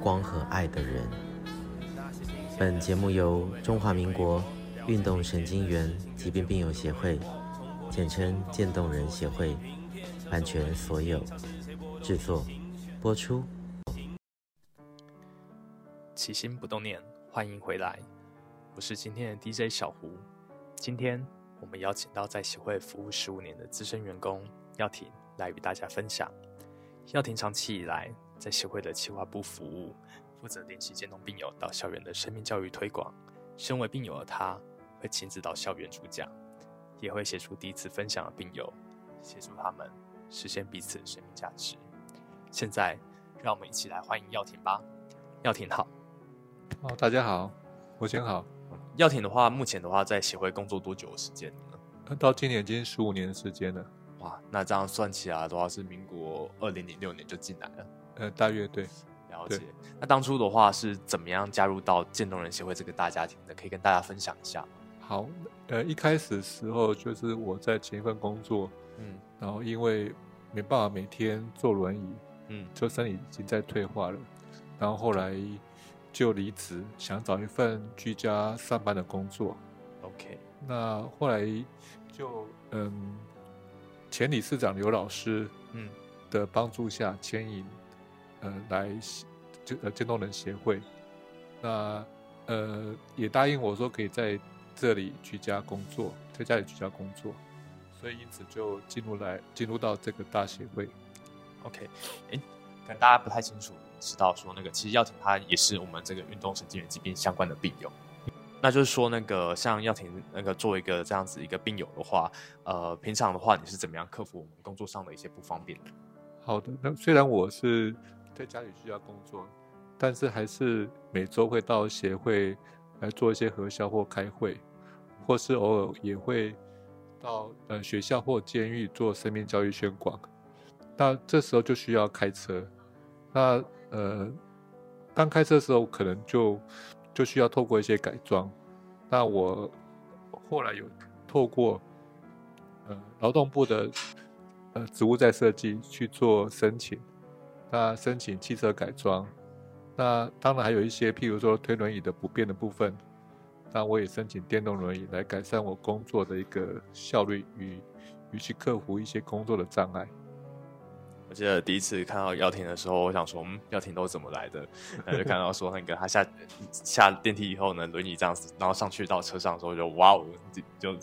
光和爱的人。本节目由中华民国运动神经元疾病病友协会，简称渐冻人协会，版权所有，制作播出。起心不动念，欢迎回来，我是今天的 DJ 小胡。今天我们邀请到在协会服务十五年的资深员工耀庭来与大家分享。耀庭长期以来在协会的企划部服务，负责联系渐冻病友到校园的生命教育推广。身为病友的他，会亲自到校园主讲，也会协助第一次分享的病友，协助他们实现彼此的生命价值。现在，让我们一起来欢迎耀庭吧。耀庭好。哦，大家好，我先好。耀庭的话，目前的话在协会工作多久的时间呢？到今年已经十五年的时间了。哇，那这样算起来的话，是民国二零零六年就进来了。呃，大乐队。了解。那当初的话是怎么样加入到渐冻人协会这个大家庭的？可以跟大家分享一下。好，呃，一开始的时候就是我在前一份工作，嗯，然后因为没办法每天坐轮椅，嗯，就身体已经在退化了，然后后来就离职，想找一份居家上班的工作。OK，那后来就嗯，前理事长刘老师嗯的帮助下牵引，呃，来就呃渐冻人协会，那呃也答应我说可以在。这里居家工作，在家里居家工作，所以因此就进入来进入到这个大协会。OK，哎，可能大家不太清楚，知道说那个其实耀庭他也是我们这个运动神经元疾病相关的病友。那就是说那个像耀庭那个作为一个这样子一个病友的话，呃，平常的话你是怎么样克服我们工作上的一些不方便的？好的，那虽然我是在家里居家工作，但是还是每周会到协会来做一些核销或开会。或是偶尔也会到呃学校或监狱做生命教育宣广，那这时候就需要开车。那呃刚开车的时候可能就就需要透过一些改装。那我后来有透过呃劳动部的呃职务再设计去做申请，那申请汽车改装。那当然还有一些譬如说推轮椅的不便的部分。那我也申请电动轮椅来改善我工作的一个效率与与去克服一些工作的障碍。我记得第一次看到耀庭的时候，我想说，嗯，耀庭都怎么来的？然后就看到说那个他下下电梯以后呢，轮椅这样子，然后上去到车上的时候就哇哦，就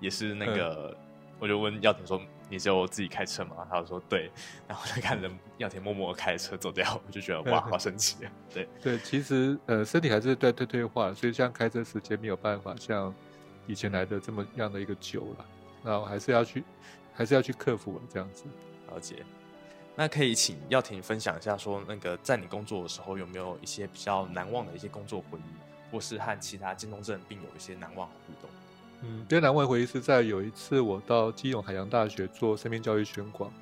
也是那个，嗯、我就问耀庭说。你就自己开车吗？他就说对，然后就看着耀庭默默开车走掉，我就觉得哇，好神奇啊！对 对，其实呃，身体还是在退退化，所以像开车时间没有办法像以前来的这么样的一个久了，那我还是要去，还是要去克服这样子。了解。那可以请耀庭分享一下，说那个在你工作的时候有没有一些比较难忘的一些工作回忆，或是和其他渐冻症病友一些难忘的互动？嗯，最难忘回忆是在有一次我到基隆海洋大学做生命教育宣广。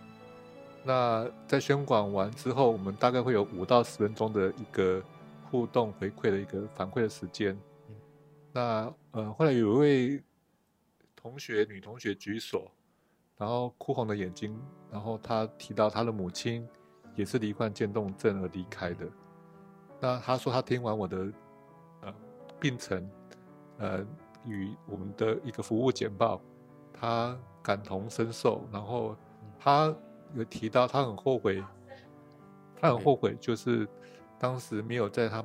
那在宣广完之后，我们大概会有五到十分钟的一个互动回馈的一个反馈的时间。那呃，后来有一位同学，女同学举手，然后哭红了眼睛，然后她提到她的母亲也是罹患渐冻症而离开的。那她说她听完我的呃病程，呃。与我们的一个服务简报，他感同身受，然后他有提到他很后悔，他很后悔，就是当时没有在他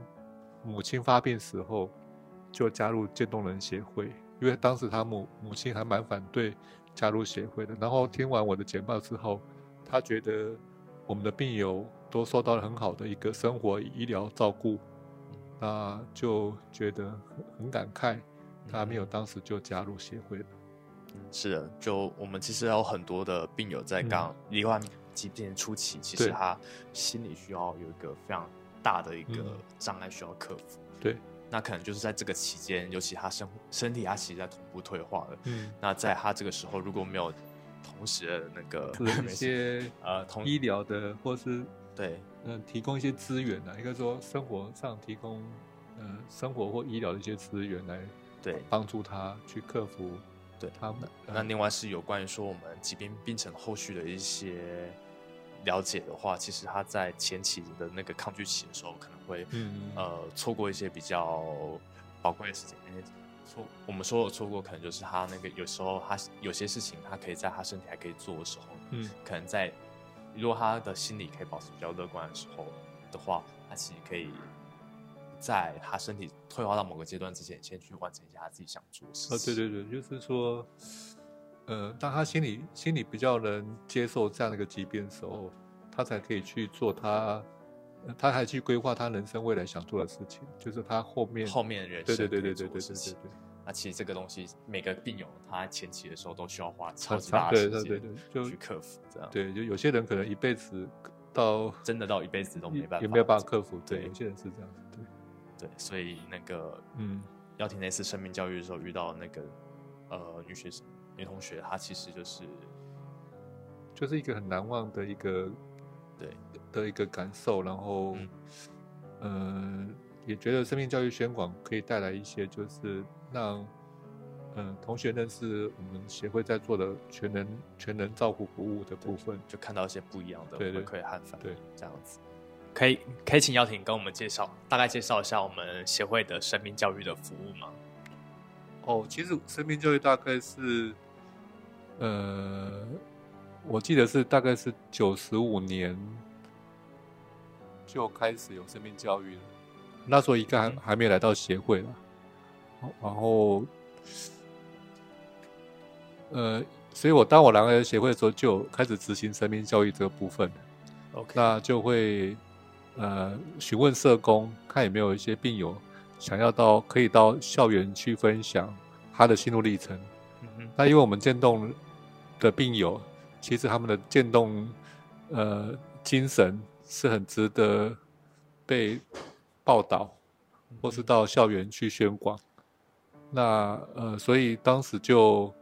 母亲发病时候就加入渐冻人协会，因为当时他母母亲还蛮反对加入协会的。然后听完我的简报之后，他觉得我们的病友都受到了很好的一个生活医疗照顾，那就觉得很很感慨。他没有当时就加入协会是的，就我们其实有很多的病友在刚罹患疾病初期，其实他心理需要有一个非常大的一个障碍需要克服。嗯、对，那可能就是在这个期间，尤其他身身体他其实在同步退化了。嗯，那在他这个时候如果没有同时的那个 一些呃，同医疗的或是对，嗯、呃，提供一些资源呢，应该说生活上提供呃生活或医疗的一些资源来对帮助他去克服。对他们，那另外是有关于说我们疾病病程后续的一些了解的话，其实他在前期的那个抗拒期的时候，可能会嗯呃错过一些比较宝贵的时间。错，我们说的错过，可能就是他那个有时候他有些事情，他可以在他身体还可以做的时候，嗯，可能在如果他的心理可以保持比较乐观的时候的话，他其实可以。在他身体退化到某个阶段之前，先去完成一下他自己想做的事情。啊，对对对，就是说，呃，当他心里心里比较能接受这样的一个疾病的时候，他才可以去做他，他还去规划他人生未来想做的事情，就是他后面后面的人生对对对对对对对对。那其实这个东西，每个病友他前期的时候都需要花超级大的时间，去克服这样。对，就有些人可能一辈子到真的到一辈子都没办法，也没有办法克服。对，有些人是这样子。对。所以那个，嗯，要听那次生命教育的时候遇到那个，呃，女学生、女同学，她其实就是，就是一个很难忘的一个，对的一个感受。然后，嗯、呃，也觉得生命教育宣广可以带来一些，就是让，嗯、呃，同学认识我们协会在做的全能全能照顾服务的部分，就看到一些不一样的对对可以和反对这样子。可以可以请姚婷跟我们介绍，大概介绍一下我们协会的生命教育的服务吗？哦，其实生命教育大概是，呃，我记得是大概是九十五年就开始有生命教育了，那时候应该还还没有来到协会了，然后，呃，所以我当我来到协会的时候，就开始执行生命教育这个部分，OK，那就会。呃，询问社工，看有没有一些病友想要到可以到校园去分享他的心路历程。嗯。那因为我们渐冻的病友，其实他们的渐冻呃精神是很值得被报道，或是到校园去宣广。那呃，所以当时就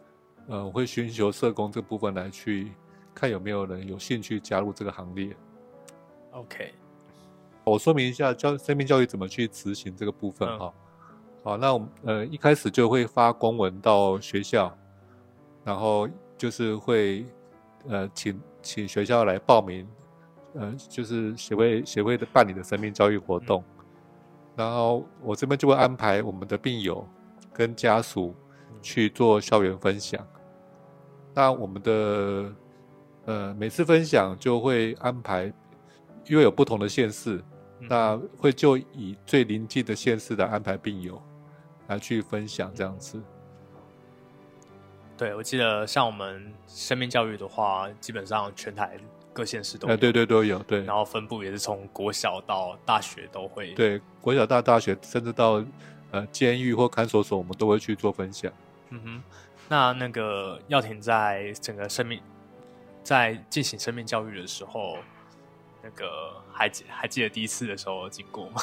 呃会寻求社工这部分来去看有没有人有兴趣加入这个行列。OK。我说明一下教生命教育怎么去执行这个部分哈。好，那我们呃一开始就会发公文到学校，然后就是会呃请请学校来报名，呃就是协会协会的办理的生命教育活动，然后我这边就会安排我们的病友跟家属去做校园分享。那我们的呃每次分享就会安排，因为有不同的县市。那会就以最临近的县市来安排病友来去分享这样子。对，我记得像我们生命教育的话，基本上全台各县市都有，对对都有对。然后分布也是从国小到大学都会。对，国小到大学，甚至到呃监狱或看守所，我们都会去做分享。嗯哼，那那个耀廷在整个生命在进行生命教育的时候。那个还记还记得第一次的时候经过吗？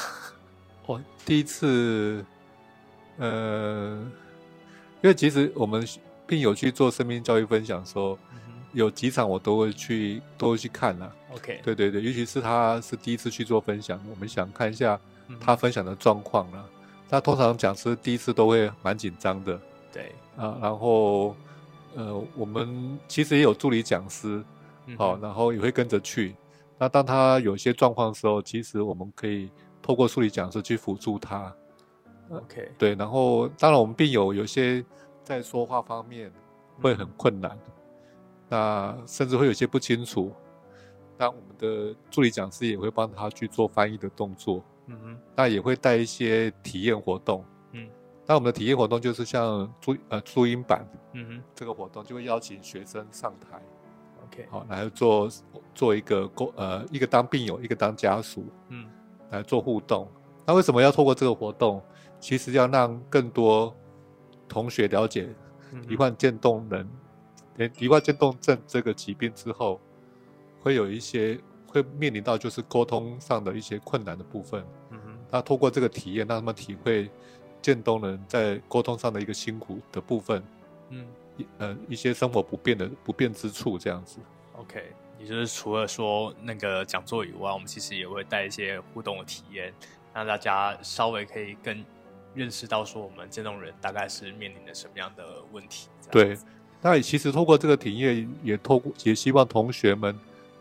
我，第一次，呃，因为其实我们并有去做生命教育分享的时候，嗯、有几场我都会去，都会去看了。OK，对对对，尤其是他是第一次去做分享，我们想看一下他分享的状况了。那、嗯、通常讲师第一次都会蛮紧张的。对啊，然后呃，我们其实也有助理讲师，好、嗯，然后也会跟着去。那当他有些状况的时候，其实我们可以透过助理讲师去辅助他。OK，对，然后当然我们病友有些在说话方面会很困难，嗯、那甚至会有些不清楚，那我们的助理讲师也会帮他去做翻译的动作。嗯哼，那也会带一些体验活动。嗯，那我们的体验活动就是像注呃注音版，嗯哼，这个活动就会邀请学生上台。OK，好，来做做一个沟呃，一个当病友，一个当家属，嗯，来做互动。那为什么要透过这个活动？其实要让更多同学了解罹患渐冻人，罹患渐冻症这个疾病之后，会有一些会面临到就是沟通上的一些困难的部分。嗯哼，那透过这个体验，让他们体会渐冻人在沟通上的一个辛苦的部分。嗯，呃，一些生活不便的不便之处，这样子。OK，也就是除了说那个讲座以外，我们其实也会带一些互动的体验，让大家稍微可以更认识到说我们这种人大概是面临的什么样的问题。对。那其实透过这个体验，也透过也希望同学们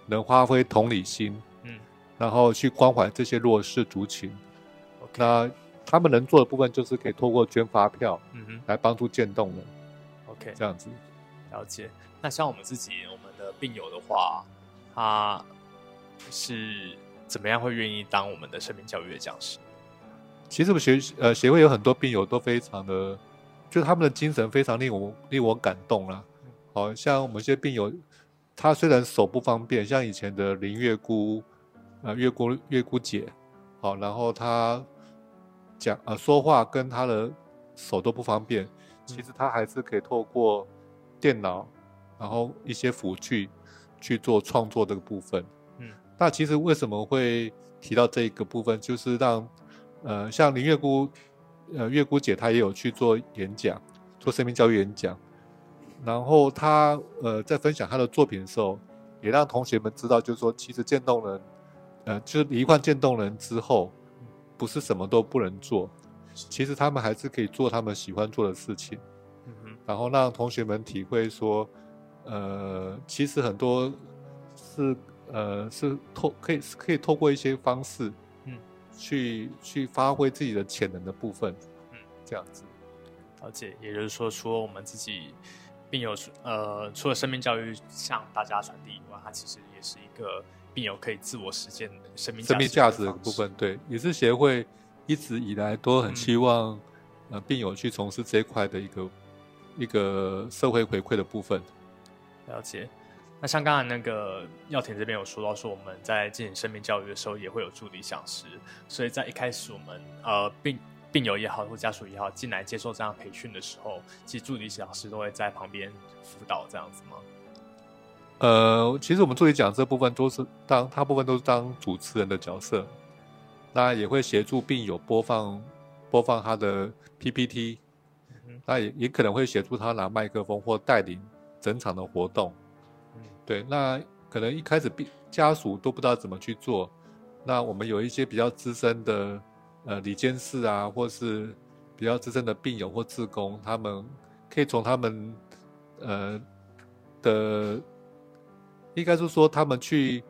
能发挥同理心，嗯，然后去关怀这些弱势族群。那他们能做的部分，就是可以透过捐发票，嗯哼，来帮助渐冻人。OK，这样子。了解。那像我们自己，我们的病友的话，他是怎么样会愿意当我们的生命教育的讲师？其实我们学呃协会有很多病友都非常的。就是他们的精神非常令我令我感动啦，好像我们这些病友，他虽然手不方便，像以前的林月姑，呃月姑月姑姐，好，然后他讲呃说话跟他的手都不方便，其实他还是可以透过电脑，然后一些辅具去做创作这个部分。嗯，那其实为什么会提到这个部分，就是让呃像林月姑。呃，月姑姐她也有去做演讲，做生命教育演讲，然后她呃在分享她的作品的时候，也让同学们知道，就是说，其实渐冻人，呃，就是罹患渐冻人之后，不是什么都不能做，其实他们还是可以做他们喜欢做的事情，嗯哼，然后让同学们体会说，呃，其实很多是呃是透可以可以透过一些方式。嗯去去发挥自己的潜能的部分，嗯，这样子，而且。也就是说，除了我们自己病友，呃，除了生命教育向大家传递以外，它其实也是一个病友可以自我实践的生命生命价值的部分。对，也是协会一直以来都很希望，嗯、呃，病友去从事这一块的一个一个社会回馈的部分。了解。那像刚才那个耀田这边有说到，说我们在进行生命教育的时候，也会有助理讲师。所以在一开始，我们呃病病友也好，或家属也好，进来接受这样培训的时候，其实助理讲师都会在旁边辅导这样子吗？呃，其实我们助理讲师这部分都是当大部分都是当主持人的角色，那也会协助病友播放播放他的 PPT，嗯，那也也可能会协助他拿麦克风或带领整场的活动。对，那可能一开始病家属都不知道怎么去做，那我们有一些比较资深的呃理监事啊，或是比较资深的病友或志工，他们可以从他们呃的，应该是说他们去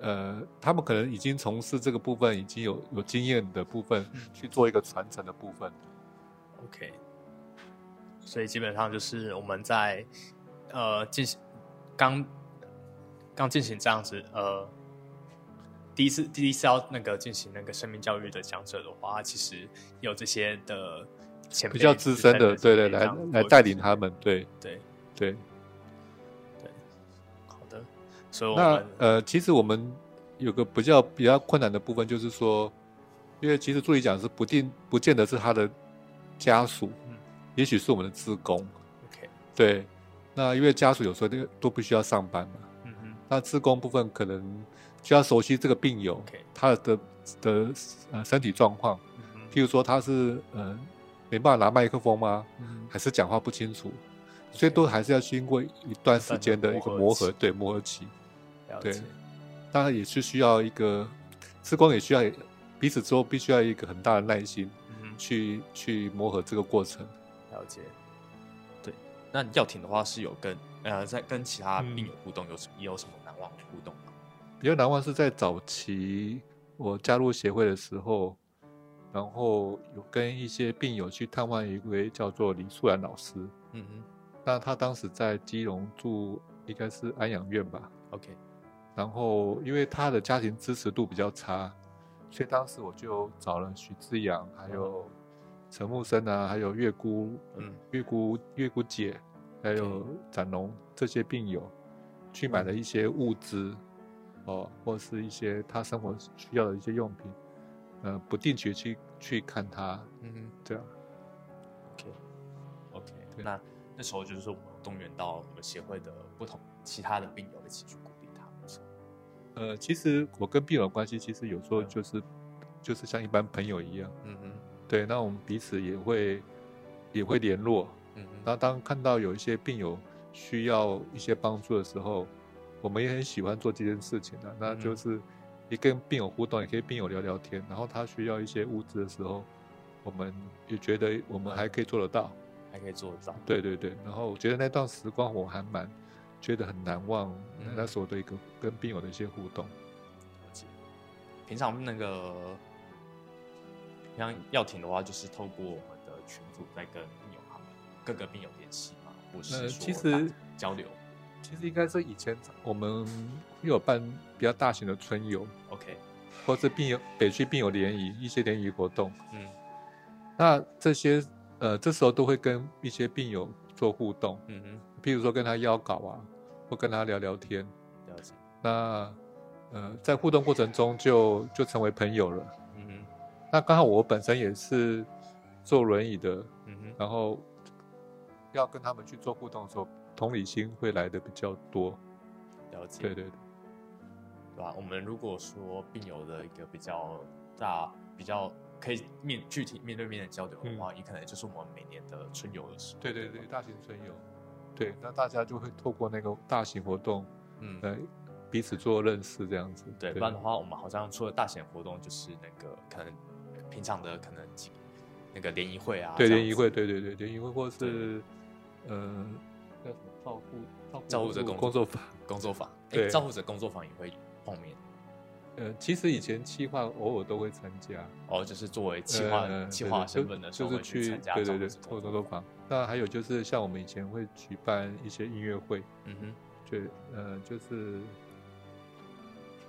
呃，他们可能已经从事这个部分已经有有经验的部分，去做一个传承的部分。OK，所以基本上就是我们在呃进行刚。刚进行这样子，呃，第一次第一次要那个进行那个生命教育的讲者的话，其实有这些的前辈比较资深的，对对，来来带领他们，对对对。所以那呃，其实我们有个比较比较困难的部分，就是说，因为其实助理讲是不定不见得是他的家属，嗯，也许是我们的职工，OK，对。那因为家属有时候都都必须要上班嘛。嗯那职工部分可能就要熟悉这个病友.他的的呃身体状况，嗯，譬如说他是呃没办法拿麦克风吗？嗯，还是讲话不清楚所以都还是要经过一段时间的一个磨合，对磨合期。对，当然也是需要一个志工也需要彼此之后必须要一个很大的耐心，嗯，去去磨合这个过程。了解。对，那药挺的话是有跟呃在跟其他病友互动有什么，嗯，有什么？互动吗比较难忘是在早期我加入协会的时候，然后有跟一些病友去探望一位叫做李素兰老师。嗯哼，那他当时在基隆住应该是安养院吧。OK，然后因为他的家庭支持度比较差，所以当时我就找了许志阳，还有陈木生啊，还有月姑，嗯，月姑月姑姐，还有展龙这些病友。去买了一些物资，哦，或是一些他生活需要的一些用品，呃，不定期去去看他，嗯哼，这样，OK，OK，那那时候就是我们动员到我们协会的不同其他的病友一起去鼓励他，呃，其实我跟病友的关系，其实有时候就是、嗯、就是像一般朋友一样。嗯嗯。对，那我们彼此也会也会联络。嗯嗯。然后当看到有一些病友需要一些帮助的时候，我们也很喜欢做这件事情的、啊。那就是也跟病友互动，也可以病友聊聊天。然后他需要一些物资的时候，我们也觉得我们还可以做得到，还可以做得到。对对对。然后我觉得那段时光我还蛮。觉得很难忘，那时候的一个跟病友的一些互动。平常那个像要停的话，就是透过我们的群组在跟病友哈，各个病友联系嘛，或是其实交流。其实应该是以前我们有办比较大型的春游，OK，或是病友北区病友联谊一些联谊活动，嗯，那这些呃这时候都会跟一些病友做互动，嗯哼。譬如说跟他邀稿啊，或跟他聊聊天，了解。那呃，在互动过程中就就成为朋友了。嗯哼。那刚好我本身也是坐轮椅的，嗯哼。然后要跟他们去做互动的时候，同理心会来的比较多。了解。对对对。对吧？我们如果说病友的一个比较大、比较可以面具体面对面的交流的话，也、嗯、可能就是我们每年的春游的时候。对对对，大型春游。对，那大家就会透过那个大型活动，嗯，来彼此做认识这样子。对，不然的话，我们好像除了大型活动，就是那个可能平常的可能那个联谊会啊。对，联谊会，对对对，联谊会或是呃叫什么？照顾照顾者工工作坊。工作坊，对，照顾者工作坊也会碰面。呃，其实以前企划偶尔都会参加，哦，就是作为企划企划身份的时候，就是去对对对，做工作坊。那还有就是像我们以前会举办一些音乐会，嗯哼，就，呃，就是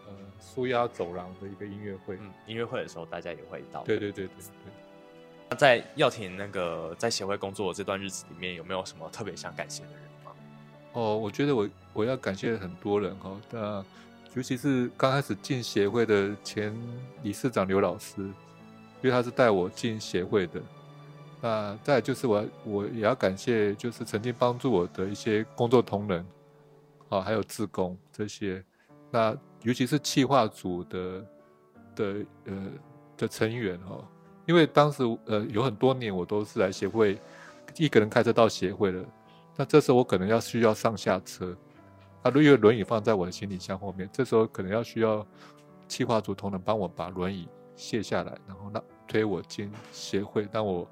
呃，纾压走廊的一个音乐会。嗯，音乐会的时候大家也会到。对对对对。那在耀廷那个在协会工作的这段日子里面，有没有什么特别想感谢的人吗？哦，我觉得我我要感谢很多人哈，那。尤其是刚开始进协会的前理事长刘老师，因为他是带我进协会的。那再就是我我也要感谢，就是曾经帮助我的一些工作同仁，啊，还有志工这些。那尤其是企划组的的呃的成员哈，因为当时呃有很多年我都是来协会一个人开车到协会的，那这时候我可能要需要上下车。啊，如果轮椅放在我的行李箱后面，这时候可能要需要企划组同仁帮我把轮椅卸下来，然后让推我进协会，让我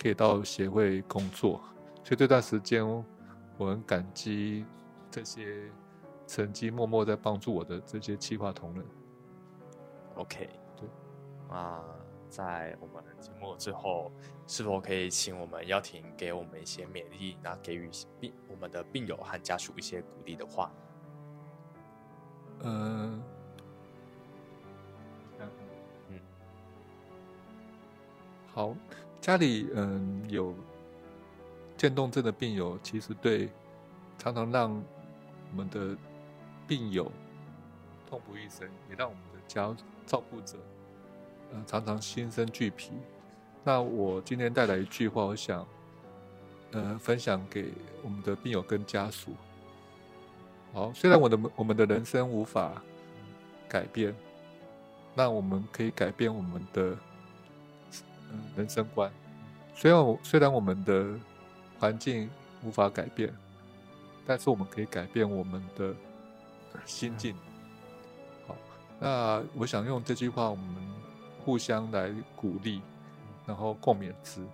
可以到协会工作。所以这段时间，我很感激这些曾经默默在帮助我的这些企划同仁。OK，对，啊，在我们节目之后，是否可以请我们要婷给我们一些勉励，然后给予病我们的病友和家属一些鼓励的话？嗯，嗯，好，家里嗯有渐冻症的病友，其实对常常让我们的病友痛不欲生，也让我们的家照顾者。呃，常常心生惧疲。那我今天带来一句话，我想，呃，分享给我们的病友跟家属。好，虽然我的我们的人生无法改变，那我们可以改变我们的人生观。虽然虽然我们的环境无法改变，但是我们可以改变我们的心境。好，那我想用这句话，我们。互相来鼓励，然后共勉之。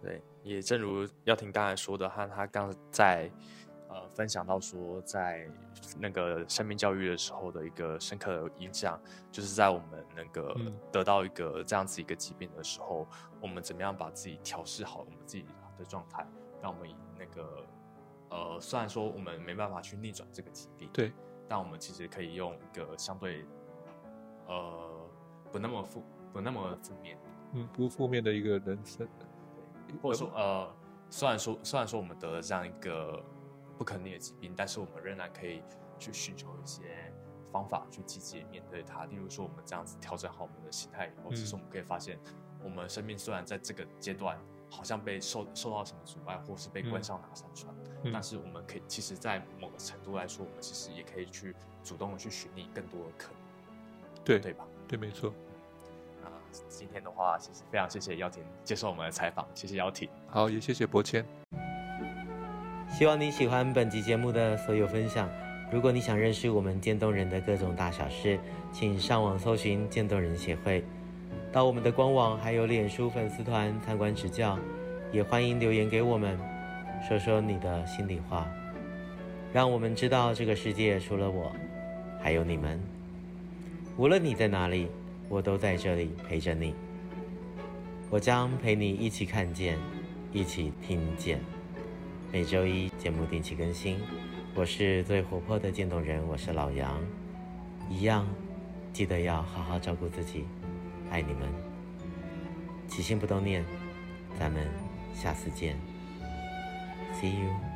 对，也正如要婷刚才说的，和他刚在分享到说，在那个生命教育的时候的一个深刻的影响，就是在我们那个得到一个这样子一个疾病的时候，嗯、我们怎么样把自己调试好我们自己的状态，让我们以那个呃，虽然说我们没办法去逆转这个疾病，对，但我们其实可以用一个相对呃不那么负。不那么负面，嗯，不负面的一个人生，或者说，呃，虽然说，虽然说我们得了这样一个不可逆的疾病，但是我们仍然可以去寻求一些方法去积极面对它。例如说，我们这样子调整好我们的心态以后，其实我们可以发现，我们生命虽然在这个阶段好像被受受到什么阻碍，或是被关上哪扇窗，但是我们可以，其实，在某个程度来说，我们其实也可以去主动的去寻觅更多的可能，对对吧？对，没错。那，今天的话，其实非常谢谢姚婷接受我们的采访，谢谢姚婷。好，也谢谢博谦。希望你喜欢本集节目的所有分享。如果你想认识我们渐冻人的各种大小事，请上网搜寻渐冻人协会，到我们的官网还有脸书粉丝团参观指教，也欢迎留言给我们，说说你的心里话，让我们知道这个世界除了我，还有你们。无论你在哪里，我都在这里陪着你。我将陪你一起看见，一起听见。每周一节目定期更新。我是最活泼的渐冻人，我是老杨，一样，记得要好好照顾自己，爱你们，起心动念，咱们下次见，See you。